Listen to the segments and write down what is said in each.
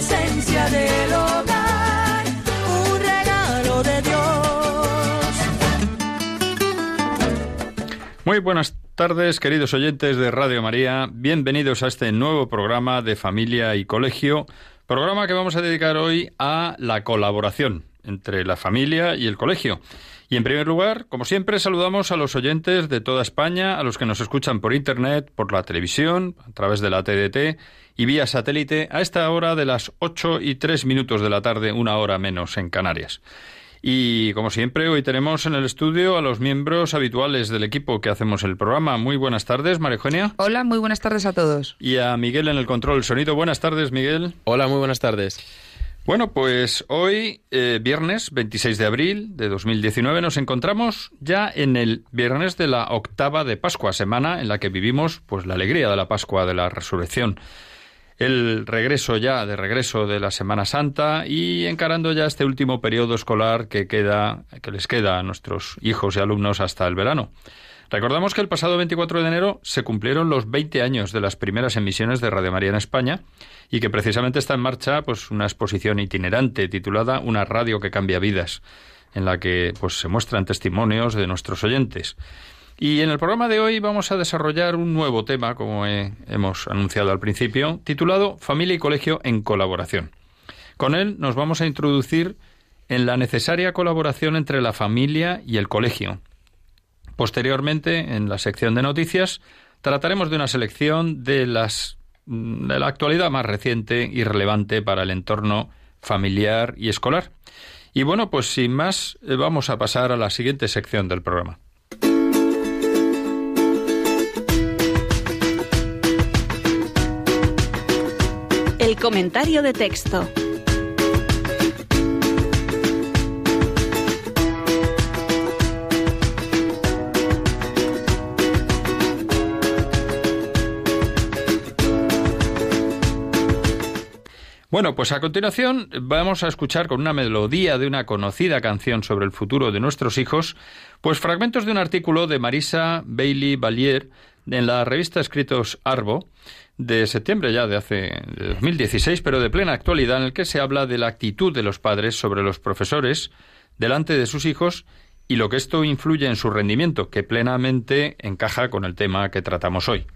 esencia del hogar, un regalo de Dios. Muy buenas tardes, queridos oyentes de Radio María. Bienvenidos a este nuevo programa de Familia y Colegio. Programa que vamos a dedicar hoy a la colaboración entre la familia y el colegio. Y en primer lugar, como siempre, saludamos a los oyentes de toda España, a los que nos escuchan por Internet, por la televisión, a través de la TDT y vía satélite a esta hora de las 8 y 3 minutos de la tarde, una hora menos en Canarias. Y como siempre, hoy tenemos en el estudio a los miembros habituales del equipo que hacemos el programa. Muy buenas tardes, María Eugenia. Hola, muy buenas tardes a todos. Y a Miguel en el control del sonido. Buenas tardes, Miguel. Hola, muy buenas tardes. Bueno, pues hoy, eh, viernes 26 de abril de 2019, nos encontramos ya en el viernes de la octava de Pascua, semana en la que vivimos pues la alegría de la Pascua, de la resurrección el regreso ya, de regreso de la Semana Santa y encarando ya este último periodo escolar que queda, que les queda a nuestros hijos y alumnos hasta el verano. Recordamos que el pasado 24 de enero se cumplieron los 20 años de las primeras emisiones de Radio María en España y que precisamente está en marcha pues una exposición itinerante titulada Una radio que cambia vidas, en la que pues se muestran testimonios de nuestros oyentes. Y en el programa de hoy vamos a desarrollar un nuevo tema, como he- hemos anunciado al principio, titulado Familia y Colegio en Colaboración. Con él nos vamos a introducir en la necesaria colaboración entre la familia y el colegio. Posteriormente, en la sección de noticias, trataremos de una selección de las de la actualidad más reciente y relevante para el entorno familiar y escolar. Y bueno, pues sin más, eh, vamos a pasar a la siguiente sección del programa. El comentario de texto. Bueno, pues a continuación vamos a escuchar con una melodía de una conocida canción sobre el futuro de nuestros hijos, pues fragmentos de un artículo de Marisa Bailey Vallier en la revista Escritos Arbo de septiembre ya de hace de 2016, pero de plena actualidad, en el que se habla de la actitud de los padres sobre los profesores delante de sus hijos y lo que esto influye en su rendimiento, que plenamente encaja con el tema que tratamos hoy.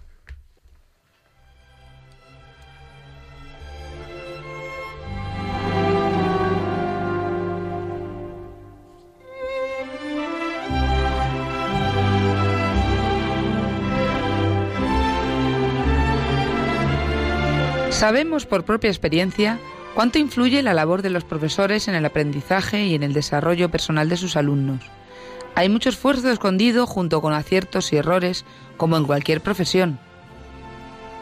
Sabemos por propia experiencia cuánto influye la labor de los profesores en el aprendizaje y en el desarrollo personal de sus alumnos. Hay mucho esfuerzo escondido junto con aciertos y errores, como en cualquier profesión.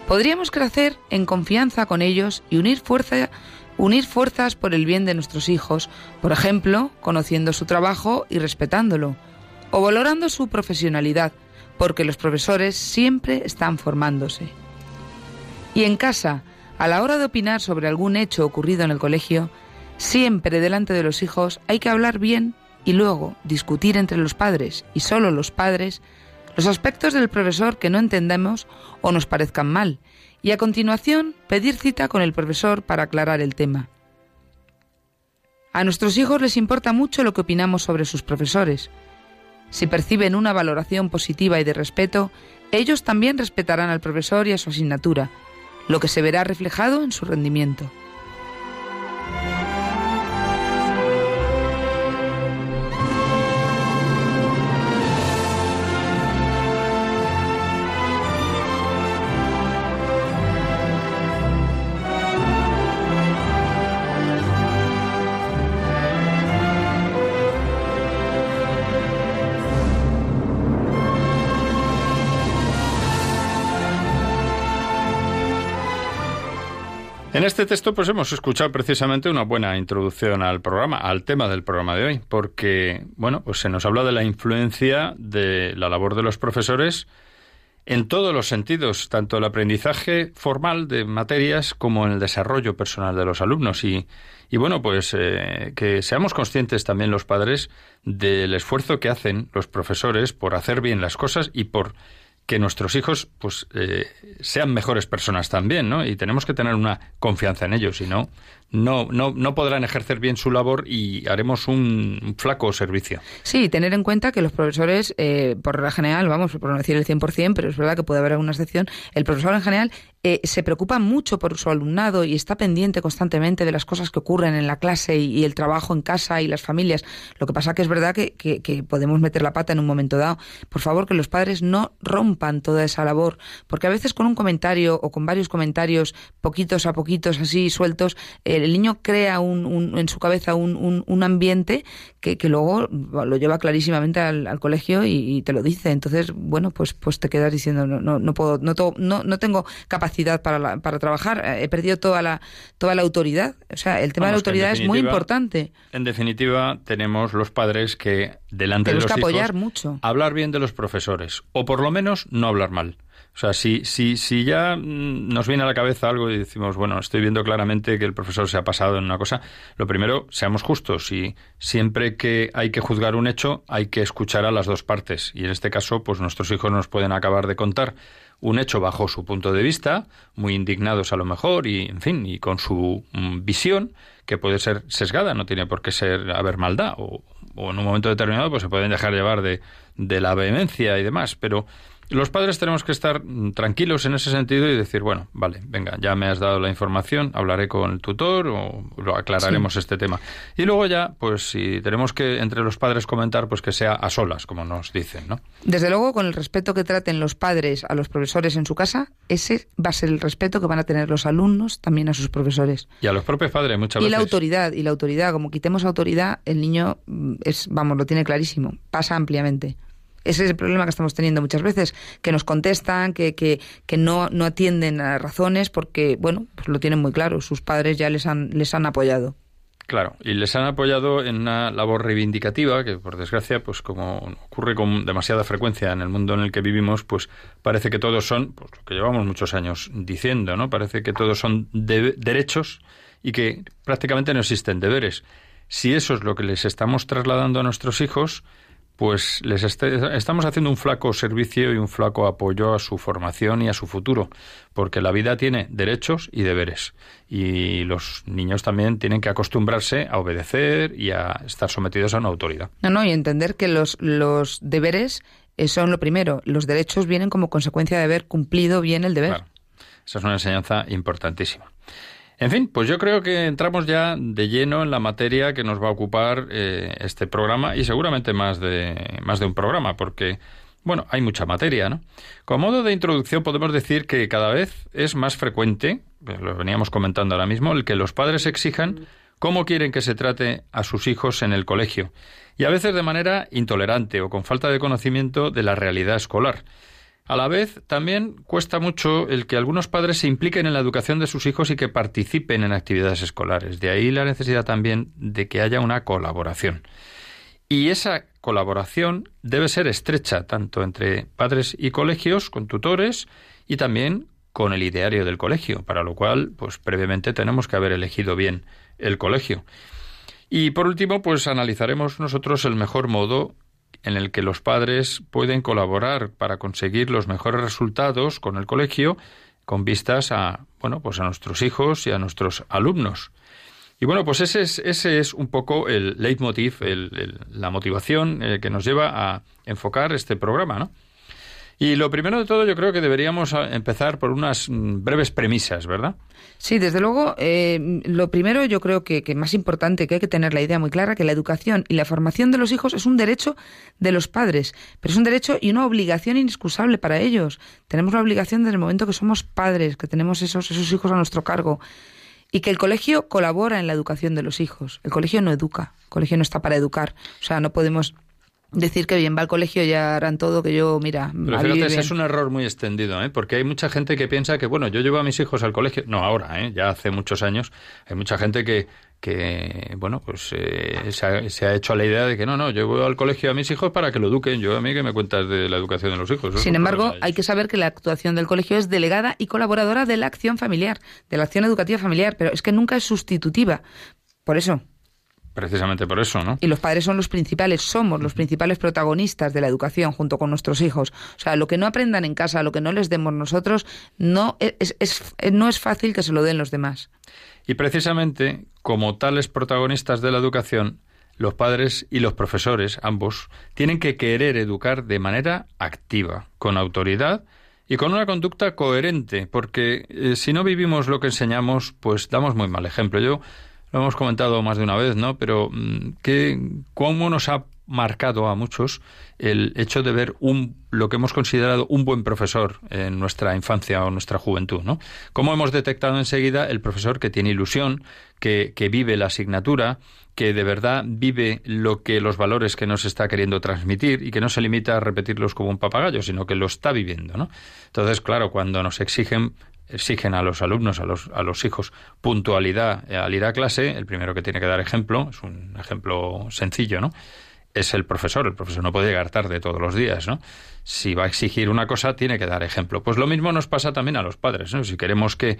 Podríamos crecer en confianza con ellos y unir, unir fuerzas por el bien de nuestros hijos, por ejemplo, conociendo su trabajo y respetándolo, o valorando su profesionalidad, porque los profesores siempre están formándose. Y en casa, a la hora de opinar sobre algún hecho ocurrido en el colegio, siempre delante de los hijos hay que hablar bien y luego discutir entre los padres y solo los padres los aspectos del profesor que no entendemos o nos parezcan mal y a continuación pedir cita con el profesor para aclarar el tema. A nuestros hijos les importa mucho lo que opinamos sobre sus profesores. Si perciben una valoración positiva y de respeto, ellos también respetarán al profesor y a su asignatura, lo que se verá reflejado en su rendimiento. En este texto pues hemos escuchado precisamente una buena introducción al programa, al tema del programa de hoy, porque bueno, pues se nos habla de la influencia de la labor de los profesores en todos los sentidos, tanto el aprendizaje formal de materias como el desarrollo personal de los alumnos. Y, y bueno, pues eh, que seamos conscientes también los padres del esfuerzo que hacen los profesores por hacer bien las cosas y por que nuestros hijos pues eh, sean mejores personas también, ¿no? Y tenemos que tener una confianza en ellos, si no, no, no, no podrán ejercer bien su labor y haremos un flaco servicio. Sí, tener en cuenta que los profesores, eh, por regla general, vamos, por no decir el 100%, pero es verdad que puede haber alguna excepción, el profesor en general eh, se preocupa mucho por su alumnado y está pendiente constantemente de las cosas que ocurren en la clase y, el trabajo en casa y las familias. Lo que pasa que es verdad que, que, podemos meter la pata en un momento dado. Por favor, que los padres no rompan toda esa labor, porque a veces con un comentario o con varios comentarios, poquitos a poquitos, así sueltos, el niño crea un, en su cabeza un, un ambiente que, que, luego lo lleva clarísimamente al, colegio y, te lo dice. Entonces, bueno, pues, pues te quedas diciendo, no, no, no puedo, no, no, no tengo capacidad para, para trabajar, he perdido toda la, toda la autoridad. O sea, el tema de la autoridad es muy importante. En definitiva, tenemos los padres que delante de los que hijos, apoyar mucho. hablar bien de los profesores, o por lo menos no hablar mal. O sea, si, si, si ya nos viene a la cabeza algo y decimos, bueno, estoy viendo claramente que el profesor se ha pasado en una cosa, lo primero, seamos justos. Y siempre que hay que juzgar un hecho, hay que escuchar a las dos partes. Y en este caso, pues nuestros hijos nos pueden acabar de contar un hecho bajo su punto de vista, muy indignados a lo mejor, y en fin, y con su mm, visión, que puede ser sesgada, no tiene por qué ser haber maldad, o, o en un momento determinado, pues se pueden dejar llevar de, de la vehemencia y demás, pero los padres tenemos que estar tranquilos en ese sentido y decir, bueno, vale, venga, ya me has dado la información, hablaré con el tutor o lo aclararemos este tema. Y luego ya, pues si tenemos que entre los padres comentar, pues que sea a solas, como nos dicen, ¿no? Desde luego, con el respeto que traten los padres a los profesores en su casa, ese va a ser el respeto que van a tener los alumnos también a sus profesores. Y a los propios padres muchas veces. Y la autoridad, y la autoridad, como quitemos autoridad, el niño mm, es, vamos, lo tiene clarísimo, pasa ampliamente. Ese es el problema que estamos teniendo muchas veces, que nos contestan, que, que, que no, no atienden a razones porque, bueno, pues lo tienen muy claro, sus padres ya les han, les han apoyado. Claro, y les han apoyado en una labor reivindicativa que, por desgracia, pues como ocurre con demasiada frecuencia en el mundo en el que vivimos, pues parece que todos son, pues lo que llevamos muchos años diciendo, ¿no? Parece que todos son derechos y que prácticamente no existen deberes. Si eso es lo que les estamos trasladando a nuestros hijos, pues les estamos haciendo un flaco servicio y un flaco apoyo a su formación y a su futuro, porque la vida tiene derechos y deberes, y los niños también tienen que acostumbrarse a obedecer y a estar sometidos a una autoridad. No, no, y entender que los, los deberes eh, son lo primero, los derechos vienen como consecuencia de haber cumplido bien el deber. Claro. Esa es una enseñanza importantísima. En fin, pues yo creo que entramos ya de lleno en la materia que nos va a ocupar eh, este programa y seguramente más de, más de un programa, porque, bueno, hay mucha materia, ¿no? Como modo de introducción podemos decir que cada vez es más frecuente, pues lo veníamos comentando ahora mismo, el que los padres exijan cómo quieren que se trate a sus hijos en el colegio, y a veces de manera intolerante o con falta de conocimiento de la realidad escolar. A la vez, también cuesta mucho el que algunos padres se impliquen en la educación de sus hijos y que participen en actividades escolares. De ahí la necesidad también de que haya una colaboración. Y esa colaboración debe ser estrecha, tanto entre padres y colegios, con tutores, y también con el ideario del colegio, para lo cual, pues previamente tenemos que haber elegido bien el colegio. Y por último, pues analizaremos nosotros el mejor modo en el que los padres pueden colaborar para conseguir los mejores resultados con el colegio con vistas a bueno pues a nuestros hijos y a nuestros alumnos. Y bueno pues ese es ese es un poco el leitmotiv la motivación eh, que nos lleva a enfocar este programa no Y lo primero de todo yo creo que deberíamos empezar por unas mm, breves premisas, ¿verdad? Sí, desde luego, eh, lo primero yo creo que, que más importante, que hay que tener la idea muy clara, que la educación y la formación de los hijos es un derecho de los padres, pero es un derecho y una obligación inexcusable para ellos. Tenemos la obligación desde el momento que somos padres, que tenemos esos, esos hijos a nuestro cargo y que el colegio colabora en la educación de los hijos. El colegio no educa, el colegio no está para educar. O sea, no podemos decir que bien va al colegio ya harán todo que yo mira pero fíjate es un error muy extendido ¿eh? porque hay mucha gente que piensa que bueno yo llevo a mis hijos al colegio no ahora ¿eh? ya hace muchos años hay mucha gente que que bueno pues eh, se, ha, se, ha, hecho a la idea de que no no yo voy al colegio a mis hijos para que lo eduquen yo a mí que me cuentas de la educación de los hijos sin embargo hay que saber que la actuación del colegio es delegada y colaboradora de la acción familiar de la acción educativa familiar pero es que nunca es sustitutiva por eso Precisamente por eso, ¿no? Y los padres son los principales, somos los principales protagonistas de la educación junto con nuestros hijos. O sea, lo que no aprendan en casa, lo que no les demos nosotros, no es, es, no es fácil que se lo den los demás. Y precisamente, como tales protagonistas de la educación, los padres y los profesores, ambos, tienen que querer educar de manera activa, con autoridad y con una conducta coherente, porque eh, si no vivimos lo que enseñamos, pues damos muy mal ejemplo. Yo lo hemos comentado más de una vez, ¿no? Pero mm, ¿qué, ¿cómo nos ha marcado a muchos el hecho de ver un lo que hemos considerado un buen profesor en nuestra infancia o nuestra juventud, ¿no? ¿Cómo hemos detectado enseguida el profesor que tiene ilusión, que, que vive la asignatura, que de verdad vive lo que los valores que nos está queriendo transmitir y que no se limita a repetirlos como un papagayo, sino que lo está viviendo, ¿no? Entonces, claro, cuando nos exigen exigen a los alumnos, a los, a los hijos, puntualidad al ir a clase, el primero que tiene que dar ejemplo, es un ejemplo sencillo, ¿no? Es el profesor. El profesor no puede llegar tarde todos los días, ¿no? Si va a exigir una cosa, tiene que dar ejemplo. Pues lo mismo nos pasa también a los padres, ¿no? Si queremos que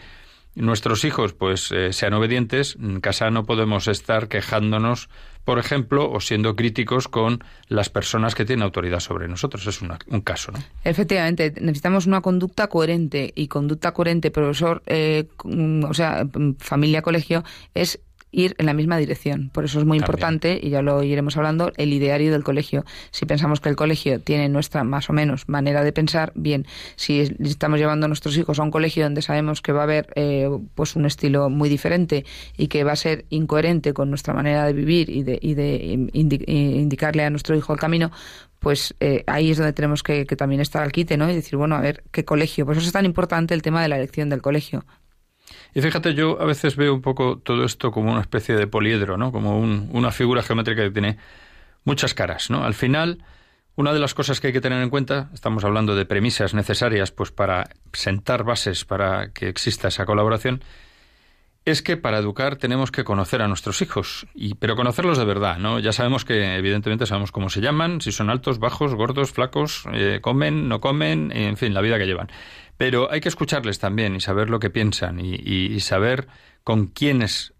nuestros hijos pues eh, sean obedientes, en casa no podemos estar quejándonos, por ejemplo, o siendo críticos con las personas que tienen autoridad sobre nosotros. Es un caso, ¿no? Efectivamente, necesitamos una conducta coherente y conducta coherente, profesor, eh, o sea, familia, colegio, es ir en la misma dirección. Por eso es muy importante, y ya lo iremos hablando, el ideario del colegio. Si pensamos que el colegio tiene nuestra más o menos manera de pensar, bien. Si estamos llevando a nuestros hijos a un colegio donde sabemos que va a haber eh, pues un estilo muy diferente y que va a ser incoherente con nuestra manera de vivir y de, y de indicarle a nuestro hijo el camino, pues eh, ahí es donde tenemos que, que, también estar al quite, ¿no? Y decir, bueno, a ver, ¿qué colegio? Por eso es tan importante el tema de la elección del colegio. Y fíjate, yo a veces veo un poco todo esto como una especie de poliedro, ¿no? Como una figura geométrica que tiene muchas caras, ¿no? Al final, una de las cosas que hay que tener en cuenta, estamos hablando de premisas necesarias pues para sentar bases para que exista esa colaboración, es que para educar tenemos que conocer a nuestros hijos, y, pero conocerlos de verdad, ¿no? Ya sabemos que, evidentemente, sabemos cómo se llaman, si son altos, bajos, gordos, flacos, eh, comen, no comen, en fin, la vida que llevan. Pero hay que escucharles también y saber lo que piensan y, saber con quiénes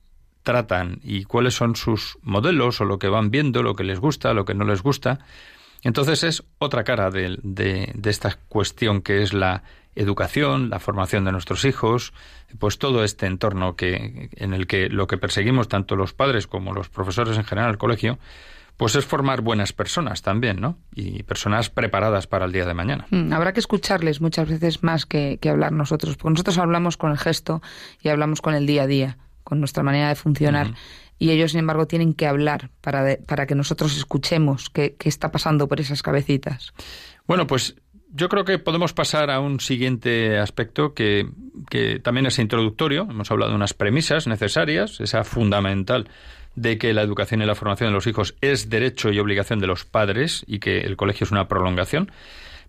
tratan y cuáles son sus modelos o lo que van viendo, lo que les gusta, lo que no les gusta. Entonces es otra cara de, de, esta cuestión que es la educación, la formación de nuestros hijos, pues todo este entorno que, en el que lo que perseguimos tanto los padres como los profesores en general, el colegio, pues es formar buenas personas también, ¿no? Y personas preparadas para el día de mañana. Mm, habrá que escucharles muchas veces más que, hablar nosotros, porque nosotros hablamos con el gesto y hablamos con el día a día, con nuestra manera de funcionar. Y ellos, sin embargo, tienen que hablar para, para que nosotros escuchemos qué, qué está pasando por esas cabecitas. Bueno, pues yo creo que podemos pasar a un siguiente aspecto que, que, también es introductorio. Hemos hablado de unas premisas necesarias, esa fundamental de que la educación y la formación de los hijos es derecho y obligación de los padres y que el colegio es una prolongación.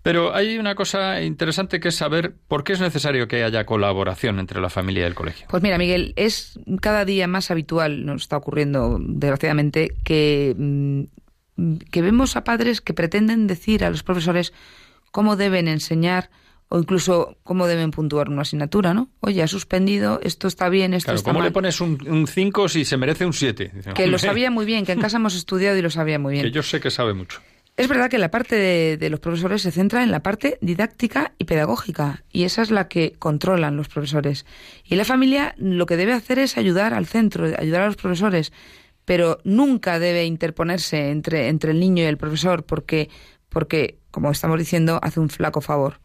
Pero hay una cosa interesante que es saber por qué es necesario que haya colaboración entre la familia y el colegio. Pues mira, Miguel, es cada día más habitual, nos está ocurriendo desgraciadamente, que, mm, que vemos a padres que pretenden decir a los profesores cómo deben enseñar o incluso cómo deben puntuar una asignatura, ¿no? Oye, ha suspendido, esto está bien, esto está ¿cómo mal. le pones un 5 si se merece un 7? Que lo sabía muy bien, que en casa hemos estudiado y lo sabía muy bien. Que yo sé que sabe mucho. Es verdad que la parte de, los profesores se centra en la parte didáctica y pedagógica, y esa es la que controlan los profesores. Y la familia lo que debe hacer es ayudar al centro, ayudar a los profesores, pero nunca debe interponerse entre, entre el niño y el profesor, porque, porque como estamos diciendo, hace un flaco favor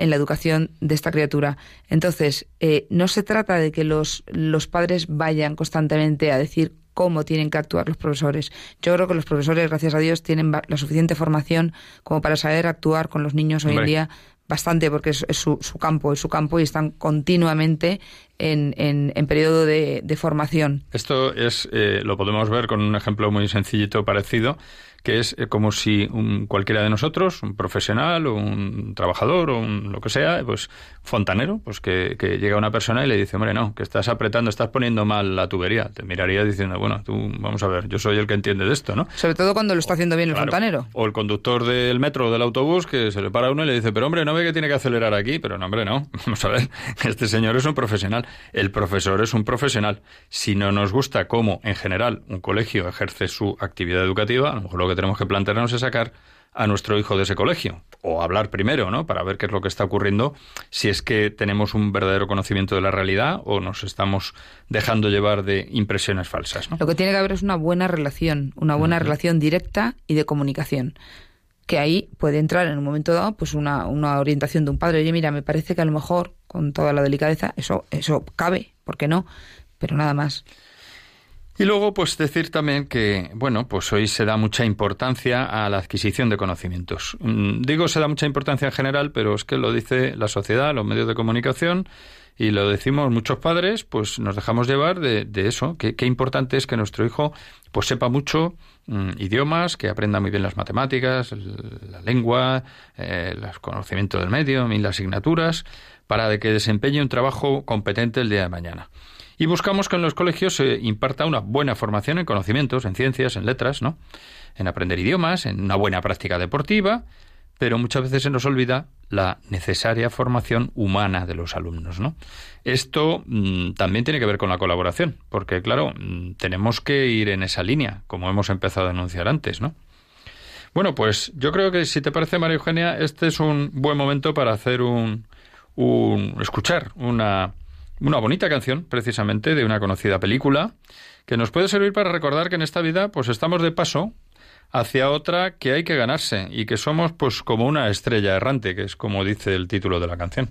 en la educación de esta criatura. Entonces, eh, no se trata de que los, los padres vayan constantemente a decir cómo tienen que actuar los profesores. Yo creo que los profesores, gracias a Dios, tienen la suficiente formación como para saber actuar con los niños hoy en día bastante porque es, su, su, campo, es su campo y están continuamente en, en, periodo de, formación. Esto es, eh, lo podemos ver con un ejemplo muy sencillito parecido que es eh, como si un, cualquiera de nosotros, un profesional o un trabajador o un, lo que sea, pues fontanero, pues que, llega una persona y le dice, hombre, no, que estás apretando, estás poniendo mal la tubería. Te miraría diciendo, bueno, tú, vamos a ver, yo soy el que entiende de esto, ¿no? Sobre todo cuando lo está haciendo bien el fontanero. O el conductor del metro o del autobús que se le para uno y le dice, pero hombre, no ve que tiene que acelerar aquí, pero no, hombre, no. Vamos a ver, este señor es un profesional, el profesor es un profesional. Si no nos gusta cómo, en general, un colegio ejerce su actividad educativa, a lo mejor lo que tenemos que plantearnos es sacar a nuestro hijo de ese colegio o hablar primero, ¿no? Para ver qué es lo que está ocurriendo, si es que tenemos un verdadero conocimiento de la realidad o nos estamos dejando llevar de impresiones falsas, Lo que tiene que haber es una buena relación, una buena relación directa y de comunicación. Que ahí puede entrar en un momento dado pues una, una orientación de un padre, oye, mira, me parece que a lo mejor, con toda la delicadeza, eso, eso cabe, ¿por qué no? Pero nada más. Y luego, pues decir también que, bueno, pues hoy se da mucha importancia a la adquisición de conocimientos. Mm, digo se da mucha importancia en general, pero es que lo dice la sociedad, los medios de comunicación, y lo decimos muchos padres, pues nos dejamos llevar de, eso. Qué, importante es que nuestro hijo pues sepa mucho mm, idiomas, que aprenda muy bien las matemáticas, la lengua, eh, los conocimientos del medio, y las asignaturas, para que desempeñe un trabajo competente el día de mañana. Y buscamos que en los colegios se imparta una buena formación en conocimientos, en ciencias, en letras, ¿no? En aprender idiomas, en una buena práctica deportiva, pero muchas veces se nos olvida la necesaria formación humana de los alumnos, ¿no? Esto mm, también tiene que ver con la colaboración, porque claro, mm, tenemos que ir en esa línea, como hemos empezado a anunciar antes, ¿no? Bueno, pues yo creo que si te parece, María Eugenia, este es un buen momento para hacer un, un escuchar una una bonita canción, precisamente, de una conocida película, que nos puede servir para recordar que en esta vida, pues estamos de paso hacia otra que hay que ganarse y que somos, pues, como una estrella errante, que es como dice el título de la canción.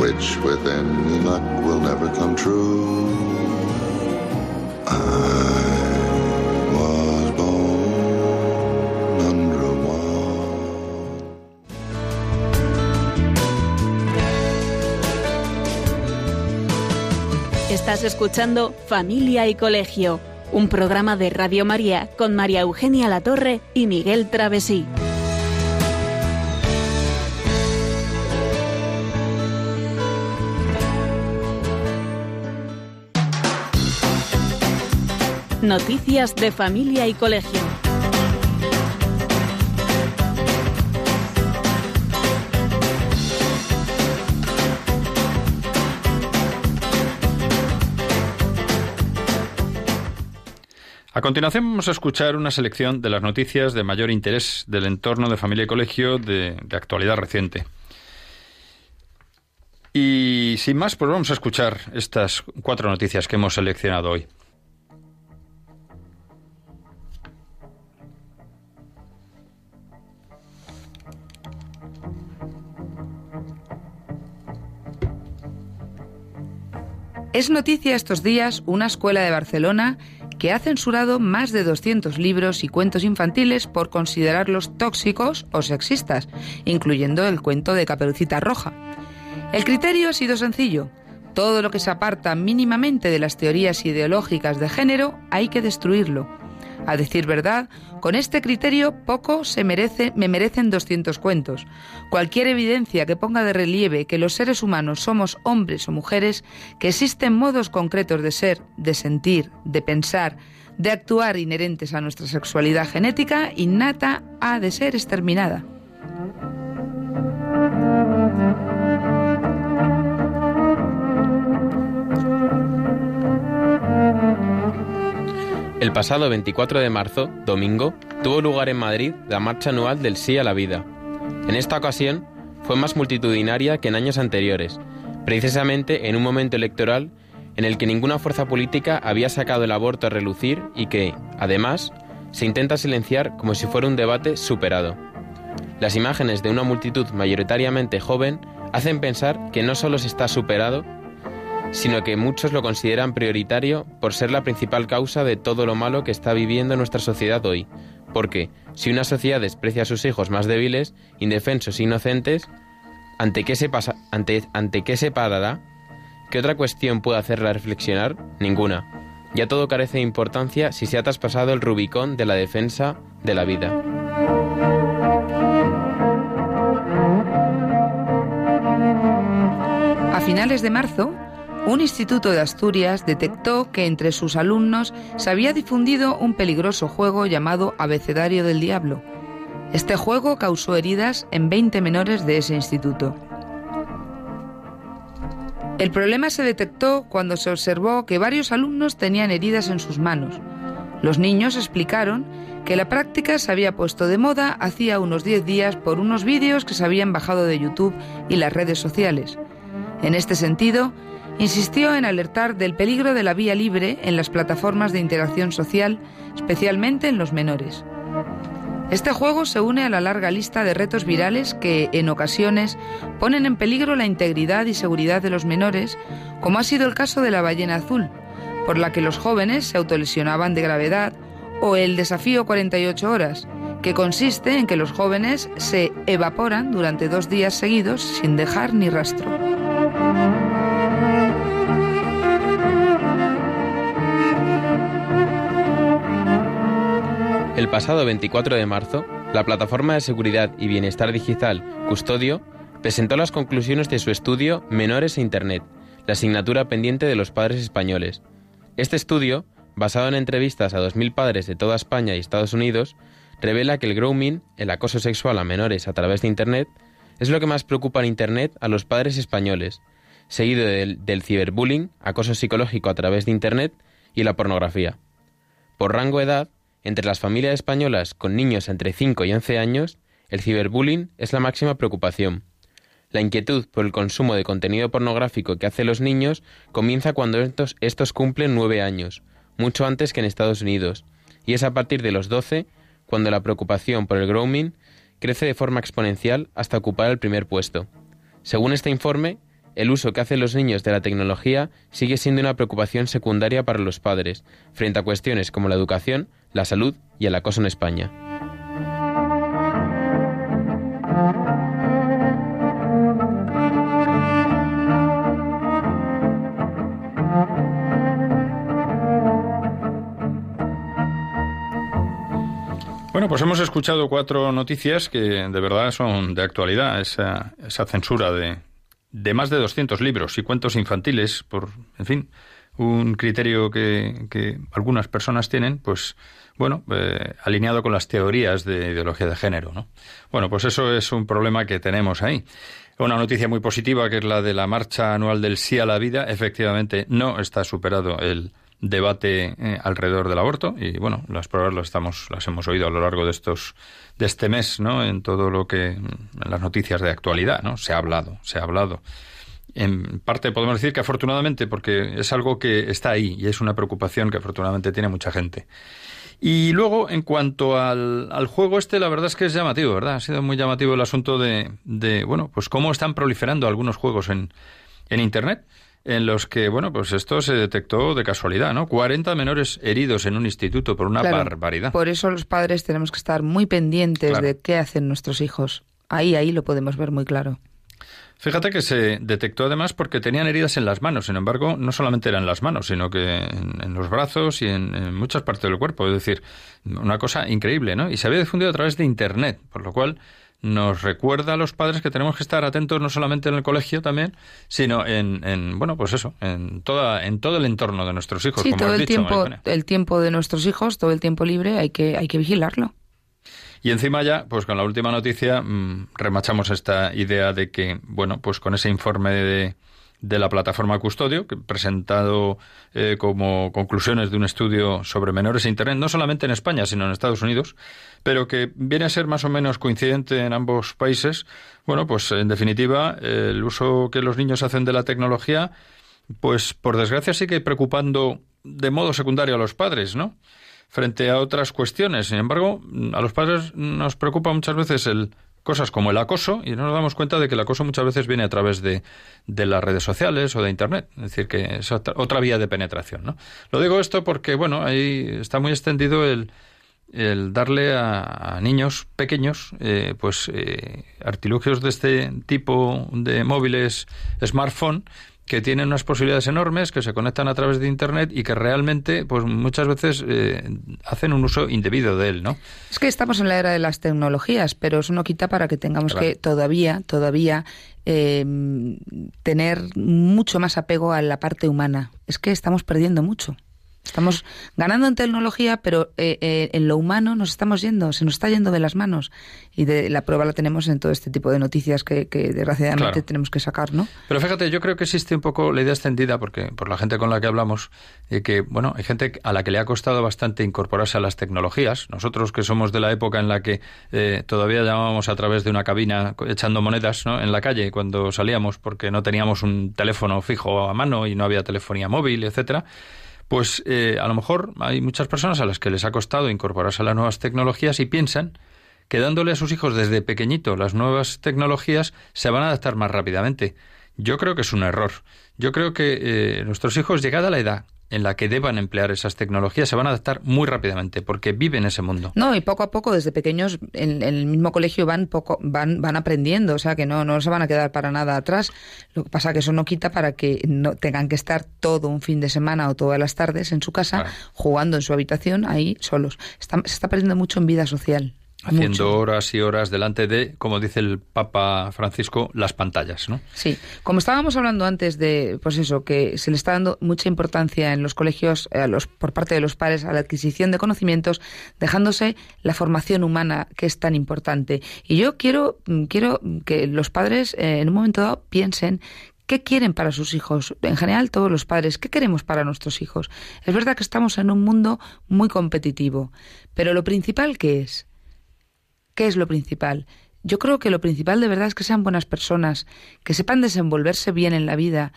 which with any luck will never come true. Estás escuchando Familia y Colegio, un programa de Radio María con María Eugenia Latorre y Miguel Travesí. Noticias de Familia y Colegio. A continuación vamos a escuchar una selección de las noticias de mayor interés del entorno de familia y colegio de, actualidad reciente. Y sin más, pues vamos a escuchar estas cuatro noticias que hemos seleccionado hoy. Es noticia estos días una escuela de Barcelona que ha censurado más de 200 libros y cuentos infantiles por considerarlos tóxicos o sexistas, incluyendo el cuento de Caperucita Roja. El criterio ha sido sencillo. Todo lo que se aparta mínimamente de las teorías ideológicas de género hay que destruirlo. A decir verdad, con este criterio poco se merece, me merecen 200 cuentos. Cualquier evidencia que ponga de relieve que los seres humanos somos hombres o mujeres, que existen modos concretos de ser, de sentir, de pensar, de actuar inherentes a nuestra sexualidad genética innata, ha de ser exterminada. El pasado 24 de marzo, domingo, tuvo lugar en Madrid la marcha anual del Sí a la Vida. En esta ocasión fue más multitudinaria que en años anteriores, precisamente en un momento electoral en el que ninguna fuerza política había sacado el aborto a relucir y que, además, se intenta silenciar como si fuera un debate superado. Las imágenes de una multitud mayoritariamente joven hacen pensar que no solo se está superado, sino que muchos lo consideran prioritario por ser la principal causa de todo lo malo que está viviendo nuestra sociedad hoy. Porque si una sociedad desprecia a sus hijos más débiles, indefensos e inocentes, ¿ante qué se, ante qué se parará? ¿Qué otra cuestión puede hacerla reflexionar? Ninguna. Ya todo carece de importancia si se ha traspasado el Rubicón de la defensa de la vida. A finales de marzo, un instituto de Asturias detectó que entre sus alumnos se había difundido un peligroso juego llamado Abecedario del Diablo. Este juego causó heridas en 20 menores de ese instituto. El problema se detectó cuando se observó que varios alumnos tenían heridas en sus manos. Los niños explicaron que la práctica se había puesto de moda hacía unos 10 días por unos vídeos que se habían bajado de YouTube y las redes sociales. En este sentido, insistió en alertar del peligro de la vía libre en las plataformas de interacción social, especialmente en los menores. Este juego se une a la larga lista de retos virales que, en ocasiones, ponen en peligro la integridad y seguridad de los menores, como ha sido el caso de la ballena azul, por la que los jóvenes se autolesionaban de gravedad, o el desafío 48 horas, que consiste en que los jóvenes se evaporan durante dos días seguidos sin dejar ni rastro. El pasado 24 de marzo, la plataforma de seguridad y bienestar digital Custodio presentó las conclusiones de su estudio Menores e Internet, la asignatura pendiente de los padres españoles. Este estudio, basado en entrevistas a 2.000 padres de toda España y Estados Unidos, revela que el grooming, el acoso sexual a menores a través de Internet, es lo que más preocupa en Internet a los padres españoles, seguido del, del ciberbullying, acoso psicológico a través de Internet y la pornografía. Por rango edad, entre las familias españolas con niños entre 5 y 11 años, el ciberbullying es la máxima preocupación. La inquietud por el consumo de contenido pornográfico que hacen los niños comienza cuando estos, cumplen 9 años, mucho antes que en Estados Unidos, y es a partir de los 12 cuando la preocupación por el grooming crece de forma exponencial hasta ocupar el primer puesto. Según este informe, el uso que hacen los niños de la tecnología sigue siendo una preocupación secundaria para los padres, frente a cuestiones como la educación, la salud y el acoso en España. Bueno, pues hemos escuchado cuatro noticias que de verdad son de actualidad. Esa, esa censura de, de más de 200 libros y cuentos infantiles, por, en fin, un criterio que, que algunas personas tienen, pues, bueno, eh, alineado con las teorías de ideología de género, ¿no? Bueno, pues eso es un problema que tenemos ahí. Una noticia muy positiva, que es la de la marcha anual del sí a la vida, efectivamente no está superado el debate eh, alrededor del aborto. Y bueno las pruebas las estamos las hemos oído a lo largo de estos de este mes no en todo lo que en las noticias de actualidad no se ha hablado se ha hablado. En parte podemos decir que afortunadamente porque es algo que está ahí y es una preocupación que afortunadamente tiene mucha gente. Y luego en cuanto al, al juego este la verdad es que es llamativo verdad ha sido muy llamativo el asunto de, de bueno pues cómo están proliferando algunos juegos en en internet en los que, bueno, pues esto se detectó de casualidad, ¿no? 40 menores heridos en un instituto por una barbaridad. Por eso los padres tenemos que estar muy pendientes de qué hacen nuestros hijos. Ahí, ahí lo podemos ver muy claro. Fíjate que se detectó además porque tenían heridas en las manos. Sin embargo, no solamente eran las manos, sino que en, los brazos y en, en, muchas partes del cuerpo. Es decir, una cosa increíble, ¿no? Y se había difundido a través de Internet, por lo cual nos recuerda a los padres que tenemos que estar atentos no solamente en el colegio también, sino en, en bueno, pues eso, en toda en todo el entorno de nuestros hijos. Sí, todo el tiempo, el tiempo de nuestros hijos, todo el tiempo libre, hay que hay que vigilarlo. Y encima ya, pues con la última noticia, mmm, remachamos esta idea de que, bueno, pues con ese informe de, de la plataforma Custodio, que presentado eh, como conclusiones de un estudio sobre menores e Internet, no solamente en España, sino en Estados Unidos, pero que viene a ser más o menos coincidente en ambos países. Bueno, pues en definitiva, el uso que los niños hacen de la tecnología, pues por desgracia sigue preocupando de modo secundario a los padres, ¿no? Frente a otras cuestiones. Sin embargo, a los padres nos preocupa muchas veces el cosas como el acoso y no nos damos cuenta de que el acoso muchas veces viene a través de, de las redes sociales o de Internet. Es decir, que es otra, otra vía de penetración. ¿no? Lo digo esto porque, bueno, ahí está muy extendido el, el darle a, a, niños pequeños eh, pues eh, artilugios de este tipo de móviles smartphone que tienen unas posibilidades enormes, que se conectan a través de Internet y que realmente, pues muchas veces eh, hacen un uso indebido de él, ¿no? Es que estamos en la era de las tecnologías, pero eso no quita para que tengamos claro. que todavía, todavía eh, tener mucho más apego a la parte humana. Es que estamos perdiendo mucho. Estamos ganando en tecnología, pero eh, eh, en lo humano nos estamos yendo, se nos está yendo de las manos. Y de, la prueba la tenemos en todo este tipo de noticias que, que desgraciadamente claro. tenemos que sacar, ¿no? Pero fíjate, yo creo que existe un poco la idea extendida, porque por la gente con la que hablamos, de que, bueno, hay gente a la que le ha costado bastante incorporarse a las tecnologías. Nosotros que somos de la época en la que eh, todavía llamábamos a través de una cabina echando monedas ¿no? en la calle cuando salíamos porque no teníamos un teléfono fijo a mano y no había telefonía móvil, etcétera pues eh, a lo mejor hay muchas personas a las que les ha costado incorporarse a las nuevas tecnologías y piensan que dándole a sus hijos desde pequeñito las nuevas tecnologías se van a adaptar más rápidamente. Yo creo que es un error. Yo creo que eh, nuestros hijos, llegada la edad en la que deban emplear esas tecnologías se van a adaptar muy rápidamente porque viven ese mundo. No, y poco a poco desde pequeños en, en, el mismo colegio van poco van van aprendiendo, o sea que no no se van a quedar para nada atrás. Lo que pasa que eso no quita para que no tengan que estar todo un fin de semana o todas las tardes en su casa claro. jugando en su habitación ahí solos. Está, se está perdiendo mucho en vida social haciendo Mucho. horas y horas delante de, como dice el Papa Francisco, las pantallas, ¿no? Sí, como estábamos hablando antes de, pues eso, que se le está dando mucha importancia en los colegios a los, por parte de los padres a la adquisición de conocimientos, dejándose la formación humana que es tan importante. Y yo quiero, quiero que los padres eh, en un momento dado piensen ¿Qué quieren para sus hijos? En general, todos los padres, ¿qué queremos para nuestros hijos? Es verdad que estamos en un mundo muy competitivo, pero lo principal que es, ¿Qué es lo principal? Yo creo que lo principal de verdad es que sean buenas personas, que sepan desenvolverse bien en la vida.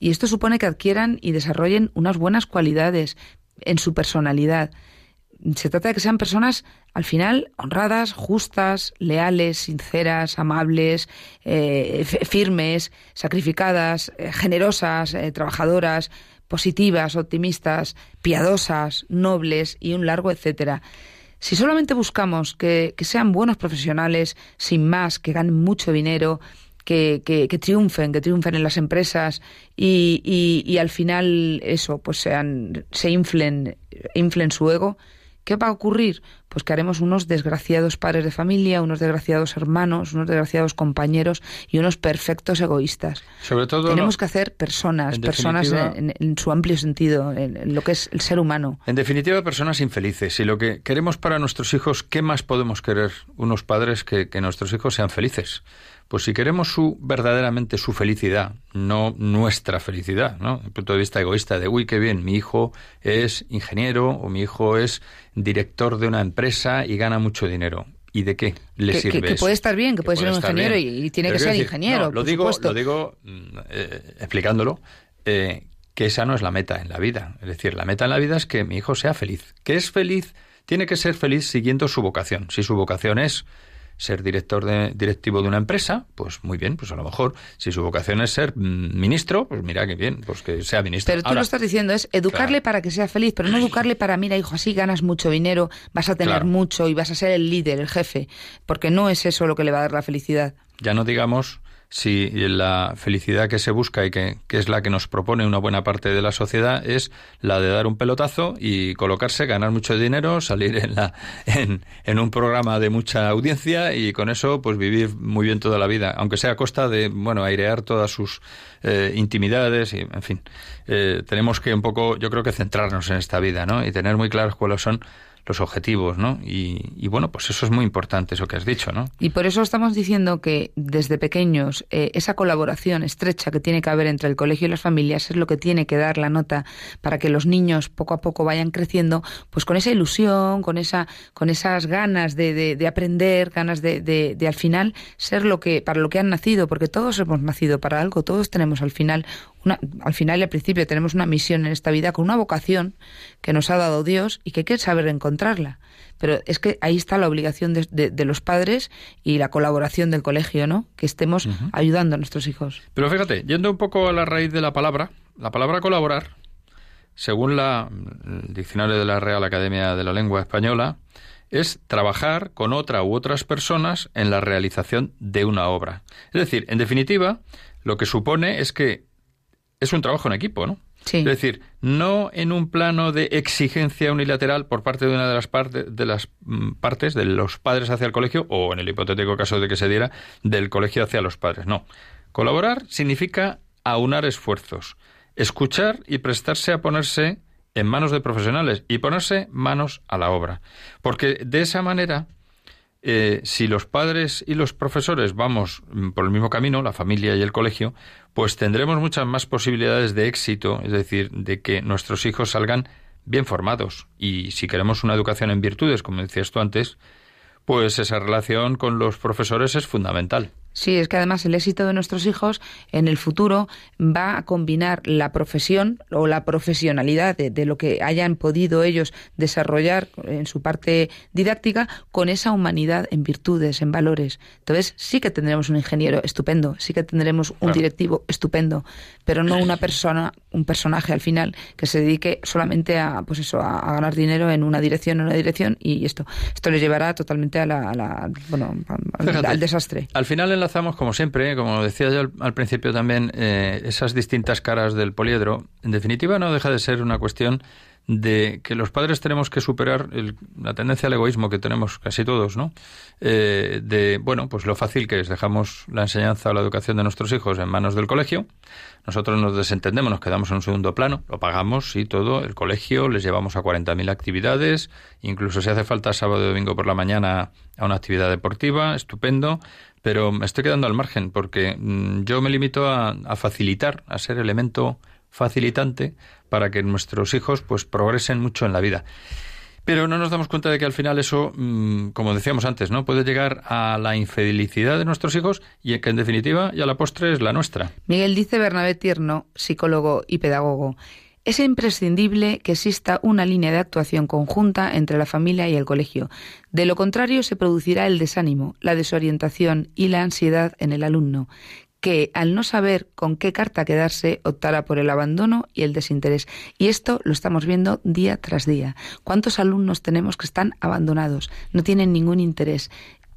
Y esto supone que adquieran y desarrollen unas buenas cualidades en su personalidad. Se trata de que sean personas, al final, honradas, justas, leales, sinceras, amables, eh, firmes, sacrificadas, eh, generosas, eh, trabajadoras, positivas, optimistas, piadosas, nobles y un largo etcétera. Si solamente buscamos que, sean buenos profesionales, sin más, que ganen mucho dinero, que, que, triunfen, que triunfen en las empresas y, y, y al final eso, pues sean, se inflen, inflen su ego, ¿Qué va a ocurrir? Pues que haremos unos desgraciados padres de familia, unos desgraciados hermanos, unos desgraciados compañeros y unos perfectos egoístas. Sobre todo tenemos que hacer personas, personas en, su amplio sentido, en, lo que es el ser humano. En definitiva, personas infelices. Y lo que queremos para nuestros hijos, ¿qué más podemos querer unos padres que, que nuestros hijos sean felices? Pues si queremos su verdaderamente su felicidad, no nuestra felicidad, ¿no? Desde el punto de vista egoísta de, uy, qué bien, mi hijo es ingeniero o mi hijo es director de una empresa y gana mucho dinero. ¿Y de qué le sirve? Que, puede estar bien, que, puede, ser un ingeniero y, tiene que ser ingeniero. lo, digo, lo digo mm, eh, explicándolo, eh, que esa no es la meta en la vida. Es decir, la meta en la vida es que mi hijo sea feliz. Que es feliz, tiene que ser feliz siguiendo su vocación. Si su vocación es ser director de, directivo de una empresa, pues muy bien, pues a lo mejor si su vocación es ser mm, ministro, pues mira qué bien, pues que sea ministro. Pero tú lo estás diciendo, es educarle para que sea feliz, pero no educarle para, mira, hijo, así ganas mucho dinero, vas a tener mucho y vas a ser el líder, el jefe, porque no es eso lo que le va a dar la felicidad. Ya no digamos si la felicidad que se busca y que, es la que nos propone una buena parte de la sociedad es la de dar un pelotazo y colocarse, ganar mucho dinero, salir en, la, en, en un programa de mucha audiencia y con eso pues vivir muy bien toda la vida, aunque sea a costa de, bueno, airear todas sus eh, intimidades y, en fin, eh, tenemos que un poco, yo creo que centrarnos en esta vida, ¿no? Y tener muy claros cuáles son los objetivos, ¿no? Y, bueno, pues eso es muy importante, eso que has dicho, ¿no? Y por eso estamos diciendo que desde pequeños eh, esa colaboración estrecha que tiene que haber entre el colegio y las familias es lo que tiene que dar la nota para que los niños poco a poco vayan creciendo, pues con esa ilusión, con esa, con esas ganas de, de, aprender, ganas de, de, al final ser lo que, para lo que han nacido, porque todos hemos nacido para algo, todos tenemos al final al final y al principio tenemos una misión en esta vida con una vocación que nos ha dado Dios y que hay que saber encontrarla. Pero es que ahí está la obligación de, los padres y la colaboración del colegio, ¿no? Que estemos ayudando a nuestros hijos. Pero fíjate, yendo un poco a la raíz de la palabra, la palabra colaborar, según la, el diccionario de la Real Academia de la Lengua Española, es trabajar con otra u otras personas en la realización de una obra. Es decir, en definitiva, lo que supone es que es un trabajo en equipo, ¿no? Sí. Es decir, no en un plano de exigencia unilateral por parte de una de las, partes de las mm, partes de los padres hacia el colegio o en el hipotético caso de que se diera del colegio hacia los padres. No. Colaborar significa aunar esfuerzos, escuchar y prestarse a ponerse en manos de profesionales y ponerse manos a la obra. Porque de esa manera eh, si los padres y los profesores vamos mm, por el mismo camino, la familia y el colegio, pues tendremos muchas más posibilidades de éxito, es decir, de que nuestros hijos salgan bien formados. Y si queremos una educación en virtudes, como decías tú antes, pues esa relación con los profesores es fundamental. Sí, es que además el éxito de nuestros hijos en el futuro va a combinar la profesión o la profesionalidad de, lo que hayan podido ellos desarrollar en su parte didáctica con esa humanidad en virtudes, en valores. Entonces sí que tendremos un ingeniero estupendo, sí que tendremos un directivo estupendo, pero no una persona, un personaje al final que se dedique solamente a, pues eso, a, ganar dinero en una dirección, en una dirección y esto, esto le llevará totalmente a la, bueno, al, desastre. Al final enlazamos, como siempre, como decía yo al, principio también, eh, esas distintas caras del poliedro. En definitiva, no deja de ser una cuestión de que los padres tenemos que superar la tendencia al egoísmo que tenemos casi todos, ¿no? Eh, de, bueno, pues lo fácil que es, dejamos la enseñanza o la educación de nuestros hijos en manos del colegio, nosotros nos desentendemos, nos quedamos en un segundo plano, lo pagamos, y todo, el colegio, les llevamos a 40.000 actividades, incluso si hace falta sábado y domingo por la mañana a una actividad deportiva, estupendo, pero me estoy quedando al margen porque mm, yo me limito a, facilitar, a ser elemento facilitante para que nuestros hijos pues progresen mucho en la vida. Pero no nos damos cuenta de que al final eso, mm, como decíamos antes, ¿no? Puede llegar a la infelicidad de nuestros hijos y que en definitiva y a la postre es la nuestra. Miguel dice Bernabé Tierno, psicólogo y pedagogo. Es imprescindible que exista una línea de actuación conjunta entre la familia y el colegio. De lo contrario, se producirá el desánimo, la desorientación y la ansiedad en el alumno, que al no saber con qué carta quedarse optará por el abandono y el desinterés. Y esto lo estamos viendo día tras día. ¿Cuántos alumnos tenemos que están abandonados? No tienen ningún interés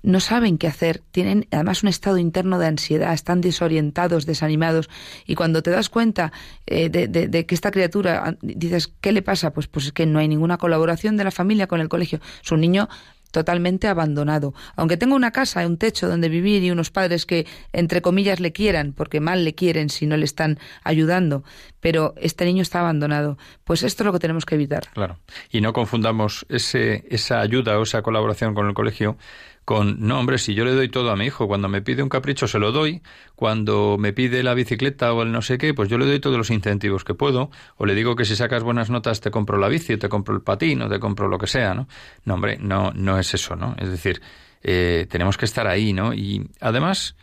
no saben qué hacer, tienen además un estado interno de ansiedad, están desorientados, desanimados, y cuando te das cuenta eh, de, que esta criatura, dices, ¿qué le pasa? Pues, pues es que no hay ninguna colaboración de la familia con el colegio. Es un niño totalmente abandonado. Aunque tenga una casa, un techo donde vivir y unos padres que, entre comillas, le quieran, porque mal le quieren si no le están ayudando, pero este niño está abandonado. Pues esto es lo que tenemos que evitar. Claro. Y no confundamos ese, esa ayuda o esa colaboración con el colegio con, no, hombre, si yo le doy todo a mi hijo, cuando me pide un capricho se lo doy, cuando me pide la bicicleta o el no sé qué, pues yo le doy todos los incentivos que puedo, o le digo que si sacas buenas notas te compro la bici, te compro el patín, o te compro lo que sea, ¿no? No, hombre, no, no es eso, ¿no? Es decir, eh, tenemos que estar ahí, ¿no? Y además,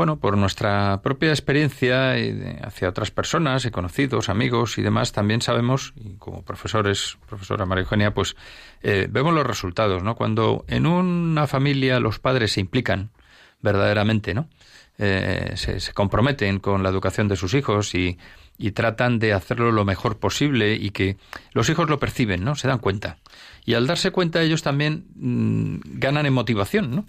bueno, por nuestra propia experiencia hacia otras personas y conocidos, amigos y demás, también sabemos, y como profesores, profesora María Eugenia, pues eh, vemos los resultados, ¿no? Cuando en una familia los padres se implican verdaderamente, ¿no? Eh, se, comprometen con la educación de sus hijos y, y tratan de hacerlo lo mejor posible y que los hijos lo perciben, ¿no? Se dan cuenta. Y al darse cuenta ellos también mm, ganan en motivación, ¿no?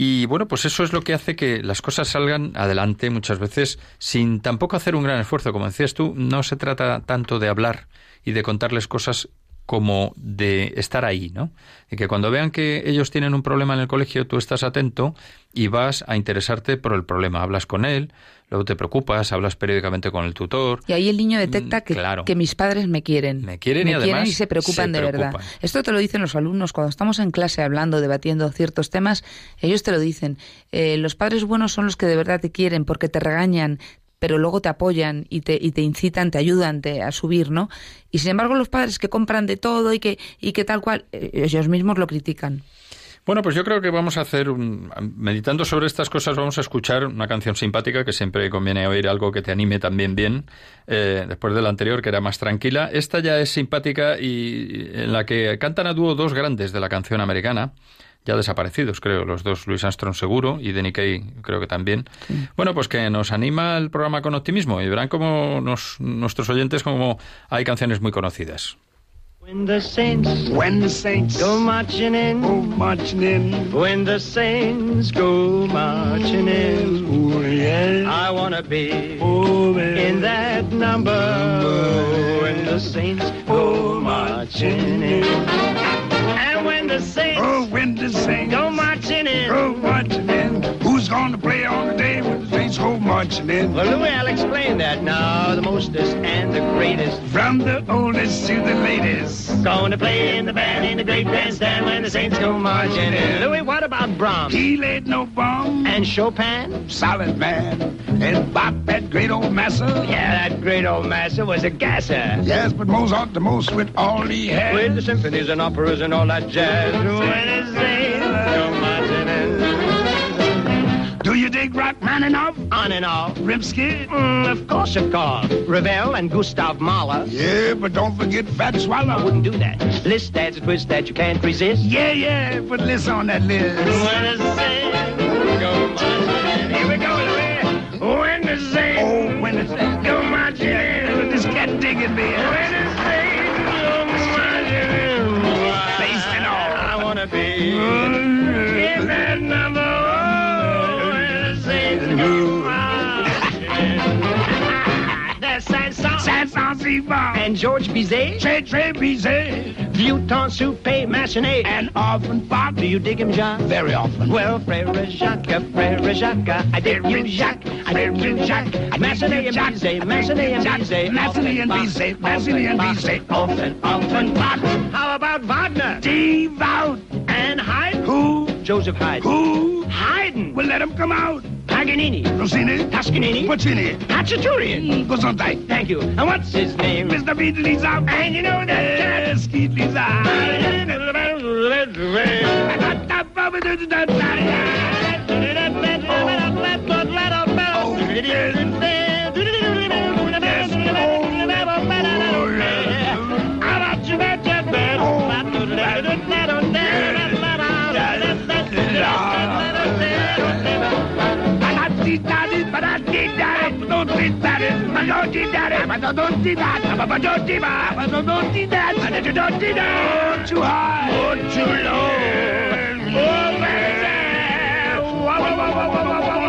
Y bueno, pues eso es lo que hace que las cosas salgan adelante muchas veces sin tampoco hacer un gran esfuerzo. Como decías tú, no se trata tanto de hablar y de contarles cosas como de estar ahí, ¿no? Y que cuando vean que ellos tienen un problema en el colegio, tú estás atento y vas a interesarte por el problema. Hablas con él, luego te preocupas, hablas periódicamente con el tutor. Y ahí el niño detecta mm, que, que mis padres me quieren. Me quieren y además y se preocupan de verdad. Esto te lo dicen los alumnos cuando estamos en clase hablando, debatiendo ciertos temas, ellos te lo dicen. Eh, los padres buenos son los que de verdad te quieren porque te regañan, pero luego te apoyan y te, y te incitan, te ayudan a subir, ¿no? Y sin embargo los padres que compran de todo y que, y que tal cual, eh, ellos mismos lo critican. Bueno, pues yo creo que vamos a hacer un... Meditando sobre estas cosas, vamos a escuchar una canción simpática que siempre conviene oír algo que te anime también bien, eh, después de la anterior, que era más tranquila. Esta ya es simpática y en la que cantan a dúo dos grandes de la canción americana, ya desaparecidos, creo, los dos, Luis Armstrong seguro y Denny Kay creo que también. Bueno, pues que nos anima el programa con optimismo y verán como nuestros oyentes como hay canciones muy conocidas. When the saints, when the saints go marching in, go marching in. When the saints go marching in, oh yeah. I wanna be oh, in that number. number. When the saints go marching in. And when the saints, oh, when the saints go marching in, go marching gonna play on the day when the saints go marching in? Well, Louis, I'll explain that now. The mostest and the greatest, from the oldest to the latest. Going to play in the band in the great bandstand when the Saints go marching in. Louis, what about Brahms? He laid no bomb. And Chopin? Solid man. And Bach, that great old massa? Yeah, that great old massa was a gasser. Yes, but Mozart the most with all he had. With the symphonies and operas and all that jazz. When the Saints go marching you dig Rachmaninoff? On and off. Rimsky? Mm, of course, of course. Ravel and Gustav Mahler. Yeah, but don't forget Fat Swallow. I wouldn't do that. List that's a twist that you can't resist. Yeah, yeah, put list on that list. When the saints go marching Here we go, Louis. When the saints oh, when the saints go marching in. This cat digging me. When the Saint-Saëns and George Bizet, Très Très Bizet, Vieux Temps Soupe Massenet, and often Fox. Do you dig him, Jacques? Very often. Well, Frere Jacques, Frere Jacques, I dig you, Jacques, I dig you, Jacques, Massenet and Bizet, Massenet and Bizet, Massenet and Bizet, Massenet and Bizet, often, often Fox. How about Wagner? Devout. And Haydn? Who? Joseph Haydn. Who? Haydn. Well, let him come out. Paganini. Rossini. Toscanini. Puccini. Hachaturian. Gesundheit. Mm, Thank you. And what's his name? Mr. Beatley's out. And you know that? Beatley's out. don't do that. Papa, don't do that. Papa, don't do that. Papa, don't do that. Papa, don't do that. Too high. Oh, too low. Oh, baby. Whoa, whoa, whoa, whoa, whoa, whoa.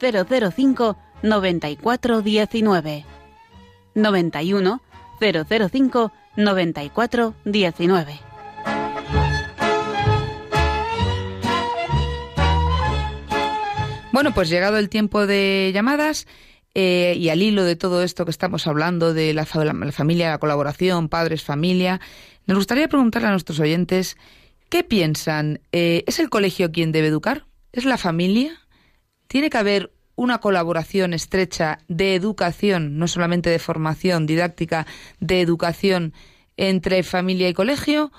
005 9419. 91 005 9419. Bueno, pues llegado el tiempo de llamadas eh, y al hilo de todo esto que estamos hablando de la, fa- la familia, la colaboración, padres, familia, nos gustaría preguntarle a nuestros oyentes qué piensan. Eh, ¿Es el colegio quien debe educar? ¿Es la familia? ¿Tiene que haber una colaboración estrecha de educación, no solamente de formación didáctica, de educación entre familia y colegio?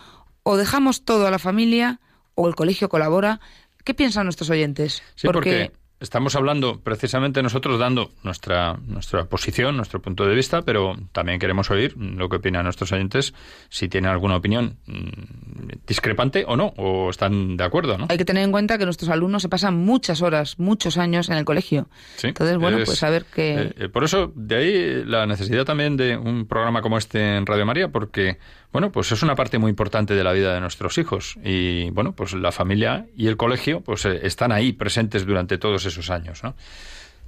¿O dejamos todo a la familia? ¿O el colegio colabora? ¿Qué piensan nuestros oyentes? Sí, porque, estamos hablando precisamente nosotros dando nuestra, nuestra posición, nuestro punto de vista, pero también queremos oír lo que opinan nuestros oyentes, si tienen alguna opinión mm, discrepante o no, o están de acuerdo, ¿no? hay que tener en cuenta que nuestros alumnos se pasan muchas horas, muchos años en el colegio. Sí, Entonces, bueno, es- pues a ver qué... Eh, eh, por eso, de ahí la necesidad también de un programa como este en Radio María, porque, bueno, pues es una parte muy importante de la vida de nuestros hijos. Y, bueno, pues la familia y el colegio, pues eh, están ahí presentes durante todos esos años, ¿no?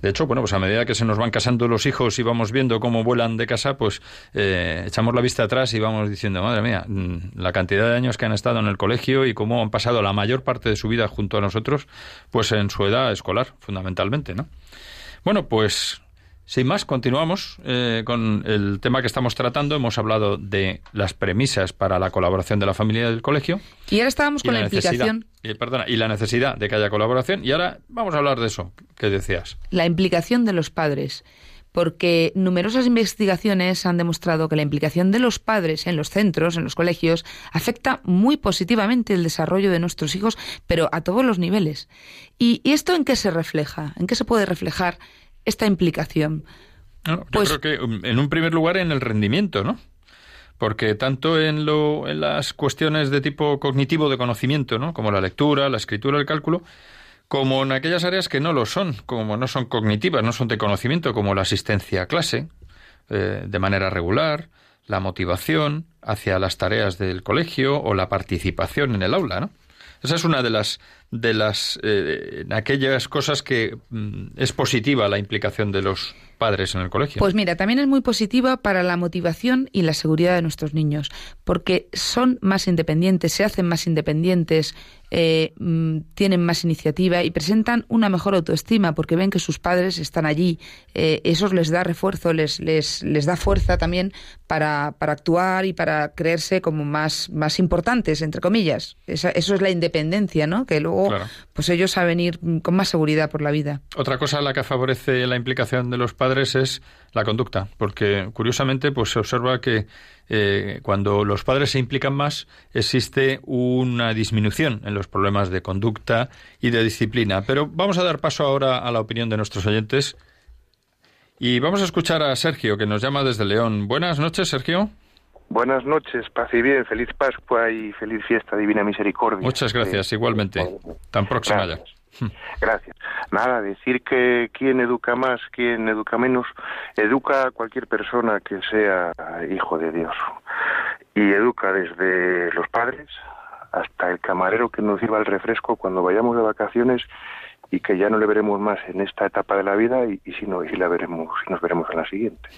De hecho, bueno, pues a medida que se nos van casando los hijos y vamos viendo cómo vuelan de casa, pues eh, echamos la vista atrás y vamos diciendo, madre mía, mm, la cantidad de años que han estado en el colegio y cómo han pasado la mayor parte de su vida junto a nosotros, pues en su edad escolar, fundamentalmente, ¿no? Bueno, pues sin más, continuamos eh, con el tema que estamos tratando. Hemos hablado de las premisas para la colaboración de la familia del colegio. Y ahora estábamos y con la, implicación, eh, perdona, y la necesidad de que haya colaboración. Y ahora vamos a hablar de eso que decías. la implicación de los padres. Porque numerosas investigaciones han demostrado que la implicación de los padres en los centros, en los colegios, afecta muy positivamente el desarrollo de nuestros hijos, pero a todos los niveles. ¿Y, y esto en qué se refleja? ¿En qué se puede reflejar esta implicación? No, yo Pues- creo que um, en un primer lugar en el rendimiento, ¿no? Porque tanto en, lo, en las cuestiones de tipo cognitivo de conocimiento, ¿no? Como la lectura, la escritura, el cálculo, como en aquellas áreas que no lo son, como no son cognitivas, no son de conocimiento, como la asistencia a clase, eh, de manera regular, la motivación hacia las tareas del colegio o la participación en el aula, ¿no? Esa es una de las de las eh, aquellas cosas que mm, es positiva la implicación de los padres en el colegio. Pues mira, también es muy positiva para la motivación y la seguridad de nuestros niños, porque son más independientes, se hacen más independientes, eh, mm, tienen más iniciativa y presentan una mejor autoestima, porque ven que sus padres están allí. Eh, eso les da refuerzo, les, les, les da fuerza también para, para actuar y para creerse como más, más importantes, entre comillas. Esa- eso es la independencia, ¿no? Que luego Claro. pues ellos saben ir con más seguridad por la vida. Otra cosa a la que favorece la implicación de los padres es la conducta, porque curiosamente pues se observa que eh, cuando los padres se implican más existe una disminución en los problemas de conducta y de disciplina. Pero vamos a dar paso ahora a la opinión de nuestros oyentes y vamos a escuchar a Sergio que nos llama desde León. Buenas noches, Sergio. Buenas noches, paz y bien, feliz Pascua y feliz fiesta, divina misericordia. Muchas gracias, Eh, igualmente. Tan próxima ya. Gracias. Nada, decir que quien educa más, quien educa menos, educa a cualquier persona que sea hijo de Dios. Y educa desde los padres hasta el camarero que nos sirva el refresco cuando vayamos de vacaciones y que ya no le veremos más en esta etapa de la vida y, si no, y si la veremos, si nos veremos en la siguiente.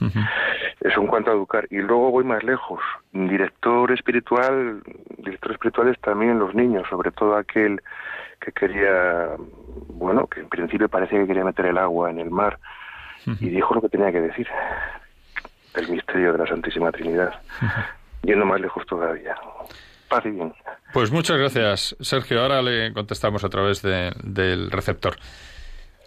Eso en cuanto a educar. Y luego voy más lejos. Director espiritual, directores espirituales también los niños, sobre todo aquel que quería, bueno, que en principio parece que quería meter el agua en el mar y dijo lo que tenía que decir. El misterio de la Santísima Trinidad. Yendo más lejos todavía. Paz y bien. Pues muchas gracias, Sergio. Ahora le contestamos a través del receptor.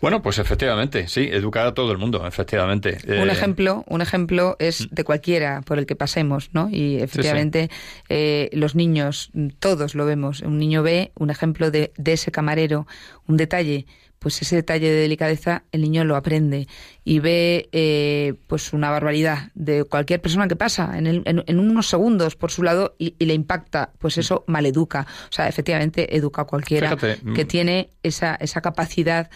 Bueno, pues efectivamente, sí, educar a todo el mundo, efectivamente. Un eh, ejemplo, un ejemplo es mm. de cualquiera por el que pasemos, ¿no? Y efectivamente eh, los niños, todos lo vemos. Un niño ve un ejemplo de, de ese camarero, un detalle pues ese detalle de delicadeza el niño lo aprende y ve eh, pues una barbaridad de cualquier persona que pasa en, en, unos segundos por su lado y, le impacta, pues eso maleduca. O sea, efectivamente educa a cualquiera que mm. tiene esa, esa capacidad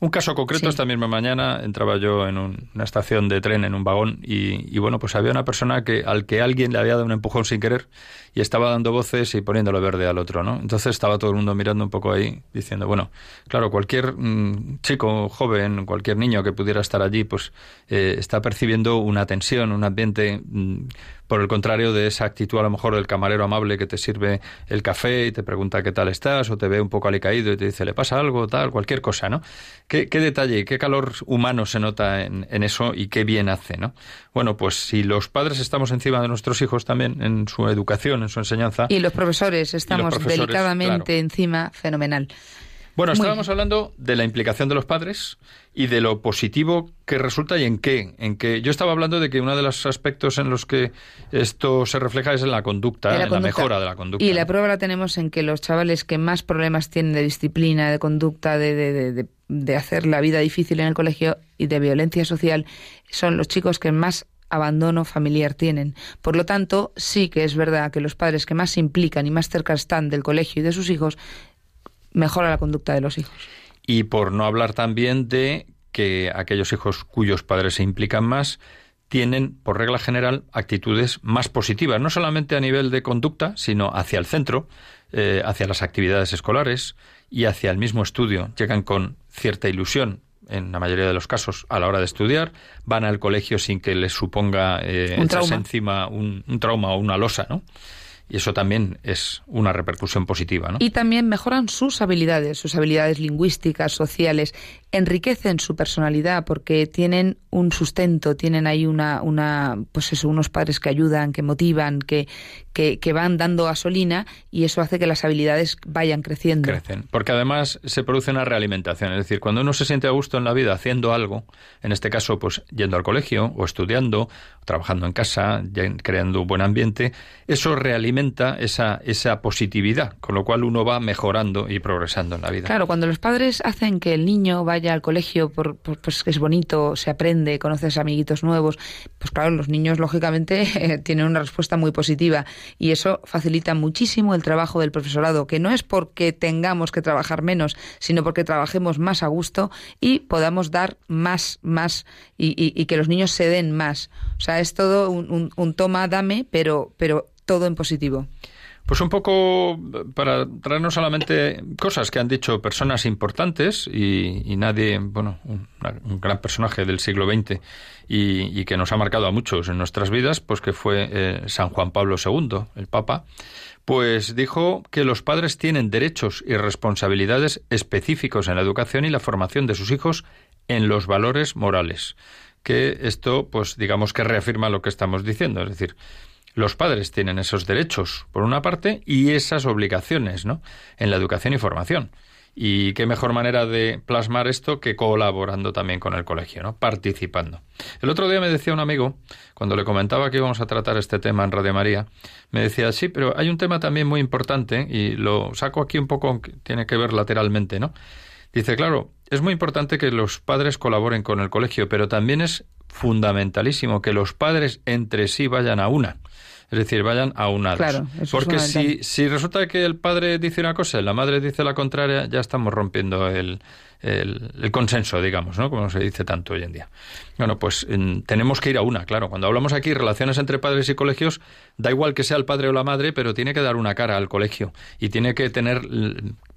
un caso concreto, esta misma mañana entraba yo en una estación de tren, en un vagón, y, bueno, pues había una persona que al que alguien le había dado un empujón sin querer y estaba dando voces y poniéndolo verde al otro, ¿no? Entonces estaba todo el mundo mirando un poco ahí, diciendo, bueno, claro, cualquier mm, chico, joven, cualquier niño que pudiera estar allí, pues eh, está percibiendo una tensión, un ambiente... Mm, por el contrario de esa actitud a lo mejor del camarero amable que te sirve el café y te pregunta qué tal estás o te ve un poco alicaído y te dice le pasa algo, tal, cualquier cosa, ¿no? ¿Qué, qué detalle, qué calor humano se nota en, en, eso y qué bien hace, ¿no? Bueno, pues si los padres estamos encima de nuestros hijos también en su educación, en su enseñanza. Y los profesores estamos delicadamente encima, fenomenal. Bueno, estábamos hablando de la implicación de los padres y de lo positivo que resulta y en qué. En que yo estaba hablando de que uno de los aspectos en los que esto se refleja es en la conducta, en la, mejora de la conducta. Y la prueba la tenemos en que los chavales que más problemas tienen de disciplina, de conducta, de, de, de hacer la vida difícil en el colegio y de violencia social son los chicos que más abandono familiar tienen. Por lo tanto, sí que es verdad que los padres que más se implican y más cerca están del colegio y de sus hijos mejora la conducta de los hijos. Y por no hablar también de que aquellos hijos cuyos padres se implican más tienen, por regla general, actitudes más positivas, no solamente a nivel de conducta, sino hacia el centro, eh, hacia las actividades escolares y hacia el mismo estudio. Llegan con cierta ilusión, en la mayoría de los casos, a la hora de estudiar, van al colegio sin que les suponga eh, encima un, un, trauma o una losa, ¿no? Y eso también es una repercusión positiva. ¿no? Y también mejoran sus habilidades, sus habilidades lingüísticas, sociales, enriquecen su personalidad porque tienen un sustento, tienen ahí una, una pues eso, unos padres que ayudan, que motivan, que, que, que, van dando gasolina y eso hace que las habilidades vayan creciendo. Crecen, porque además se produce una realimentación, es decir, cuando uno se siente a gusto en la vida haciendo algo, en este caso pues yendo al colegio o estudiando, trabajando en casa, creando un buen ambiente, eso realimenta esa, esa positividad, con lo cual uno va mejorando y progresando en la vida. Claro, cuando los padres hacen que el niño vaya al colegio, por, pues es bonito, se aprende, conoces amiguitos nuevos, pues claro, los niños lógicamente tienen una respuesta muy positiva y eso facilita muchísimo el trabajo del profesorado, que no es porque tengamos que trabajar menos, sino porque trabajemos más a gusto y podamos dar más, más y, y que los niños se den más. O sea, es todo un, un, toma, dame, pero, pero todo en positivo. Pues un poco para traernos solamente cosas que han dicho personas importantes y, nadie, bueno, un, gran personaje del siglo XX y, que nos ha marcado a muchos en nuestras vidas, pues que fue eh, San Juan Pablo II, el Papa, pues dijo que los padres tienen derechos y responsabilidades específicos en la educación y la formación de sus hijos en los valores morales que esto, pues digamos que reafirma lo que estamos diciendo, es decir, los padres tienen esos derechos, por una parte, y esas obligaciones, ¿no? En la educación y formación. Y qué mejor manera de plasmar esto que colaborando también con el colegio, ¿no? Participando. El otro día me decía un amigo, cuando le comentaba que íbamos a tratar este tema en Radio María, me decía, sí, pero hay un tema también muy importante, y lo saco aquí un poco, tiene que ver lateralmente, ¿no? Dice, claro, es muy importante que los padres colaboren con el colegio, pero también es fundamentalísimo que los padres entre sí vayan a una. Es decir, vayan aunados. Claro, eso es Porque si, si resulta que el padre dice una cosa y la madre dice la contraria, ya estamos rompiendo el, el, el consenso, digamos, ¿no? Como se dice tanto hoy en día. Bueno, pues en- tenemos que ir a una, claro. Cuando hablamos aquí relaciones entre padres y colegios, da igual que sea el padre o la madre, pero tiene que dar una cara al colegio y tiene que tener,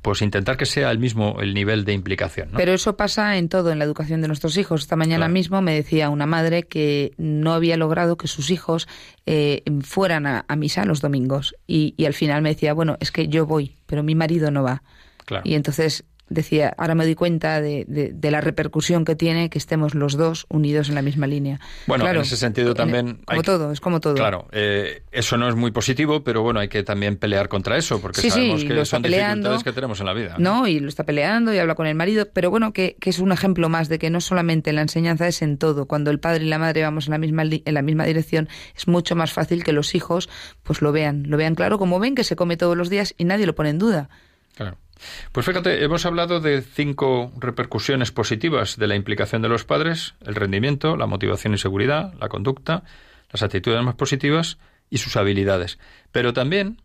pues intentar que sea el mismo el nivel de implicación, ¿no? Pero eso pasa en todo, en la educación de nuestros hijos. Esta mañana Claro. mismo me decía una madre que no había logrado que sus hijos eh, fueran a, a misa los domingos. Y, y al final me decía, bueno, es que yo voy, pero mi marido no va. Claro. Y entonces decía, ahora me doy cuenta de, de- de la repercusión que tiene que estemos los dos unidos en la misma línea. Bueno, Claro, en ese sentido en- también Como hay todo, es como todo. Claro, eh, eso no es muy positivo, pero bueno, hay que también pelear contra eso, porque Sí, sabemos lo que son peleando. dificultades que tenemos en la vida. No, y lo está peleando y habla con el marido, pero bueno, que, que es un ejemplo más de que no solamente la enseñanza es en todo. Cuando el padre y la madre vamos en la misma en la misma dirección, es mucho más fácil que los hijos pues lo vean, lo vean claro, como ven que se come todos los días y nadie lo pone en duda. Claro. Pues fíjate, hemos hablado de cinco repercusiones positivas de la implicación de los padres, el rendimiento, la motivación y seguridad, la conducta, las actitudes más positivas y sus habilidades. Pero también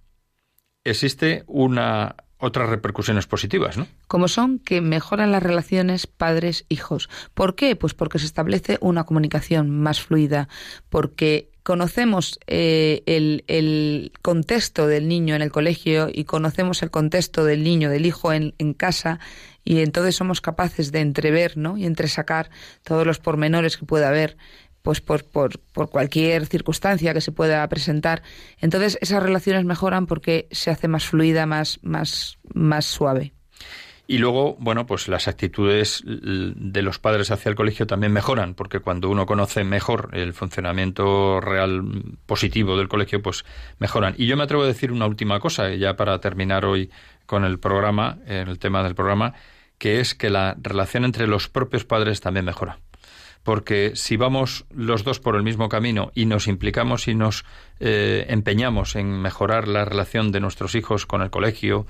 existe una otras repercusiones positivas, ¿no? como son que mejoran las relaciones padres-hijos. ¿Por qué? Pues porque se establece una comunicación más fluida, porque conocemos eh, el, el contexto del niño en el colegio y conocemos el contexto del niño, del hijo en, en casa, y entonces somos capaces de entrever ¿no? y entresacar todos los pormenores que pueda haber pues por, por, por cualquier circunstancia que se pueda presentar. Entonces esas relaciones mejoran porque se hace más fluida, más, más, más suave. Y luego, bueno, pues las actitudes de los padres hacia el colegio también mejoran, porque cuando uno conoce mejor el funcionamiento real positivo del colegio, pues mejoran. Y yo me atrevo a decir una última cosa, ya para terminar hoy con el programa, el tema del programa, que es que la relación entre los propios padres también mejora. Porque si vamos los dos por el mismo camino y nos implicamos y nos eh, empeñamos en mejorar la relación de nuestros hijos con el colegio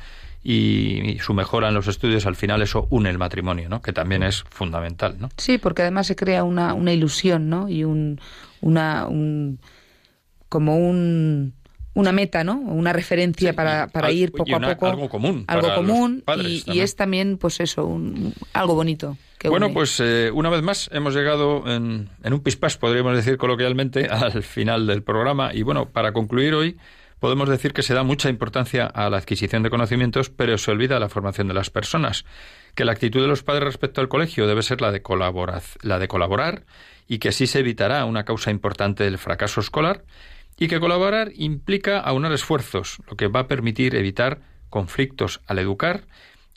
y, su mejora en los estudios, al final eso une el matrimonio, ¿no? Que también es fundamental, ¿no? Sí, porque además se crea una, una ilusión, ¿no? Y un, una, un, como un, una meta, ¿no? Una referencia Sí, para, para ir poco y una- a poco. algo común Algo común y, es también, pues eso, un, algo bonito. que bueno, une. pues eh, una vez más hemos llegado en, en un pispás, podríamos decir coloquialmente, al final del programa. Y bueno, para concluir hoy, podemos decir que se da mucha importancia a la adquisición de conocimientos, pero se olvida la formación de las personas. Que la actitud de los padres respecto al colegio debe ser la de, colaboraz- la de colaborar y que así se evitará una causa importante del fracaso escolar y que colaborar implica aunar esfuerzos, lo que va a permitir evitar conflictos al educar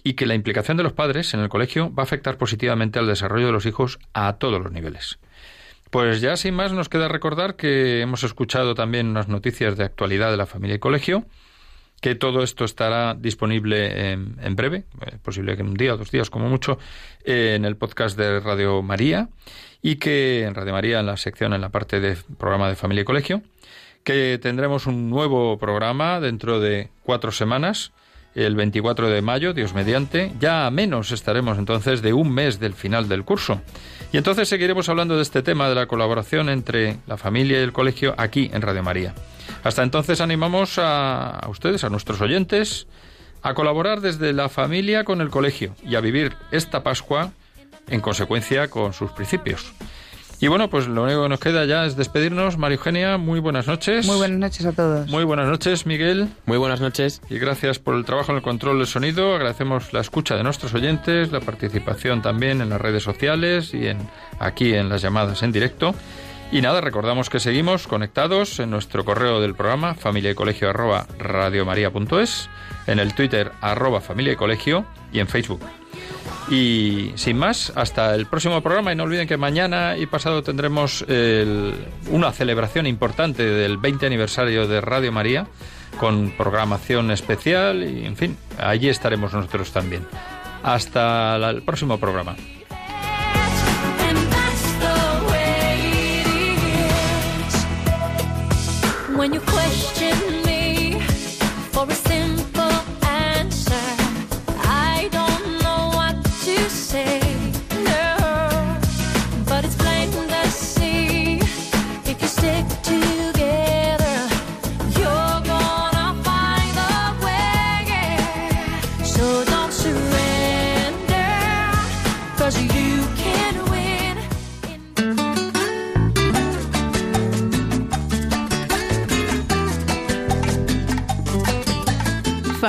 y que la implicación de los padres en el colegio va a afectar positivamente al desarrollo de los hijos a todos los niveles. Pues ya sin más nos queda recordar que hemos escuchado también unas noticias de actualidad de la familia y colegio, que todo esto estará disponible en, en breve, eh, posible que en un día o dos días como mucho, eh, en el podcast de Radio María y que en Radio María en la sección en la parte de programa de familia y colegio, que tendremos un nuevo programa dentro de cuatro semanas, el 24 de mayo, Dios mediante. Ya a menos estaremos entonces de un mes del final del curso. Y entonces seguiremos hablando de este tema de la colaboración entre la familia y el colegio aquí en Radio María. Hasta entonces animamos a, a ustedes, a nuestros oyentes, a colaborar desde la familia con el colegio y a vivir esta Pascua en consecuencia con sus principios. Y bueno, pues lo único que nos queda ya es despedirnos. María Eugenia, muy buenas noches. Muy buenas noches a todos. Muy buenas noches, Miguel. Muy buenas noches. Y gracias por el trabajo en el control del sonido. Agradecemos la escucha de nuestros oyentes, la participación también en las redes sociales y en, aquí en las llamadas en directo. Y nada, recordamos que seguimos conectados en nuestro correo del programa familia y colegio arroba radiomaria.es, en el Twitter arroba familia y colegio y en Facebook. Y sin más, hasta el próximo programa y no olviden que mañana y pasado tendremos una celebración importante del 20 aniversario de Radio María con programación especial y en fin, allí estaremos nosotros también. Hasta el próximo programa. When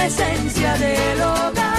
la esencia del hogar.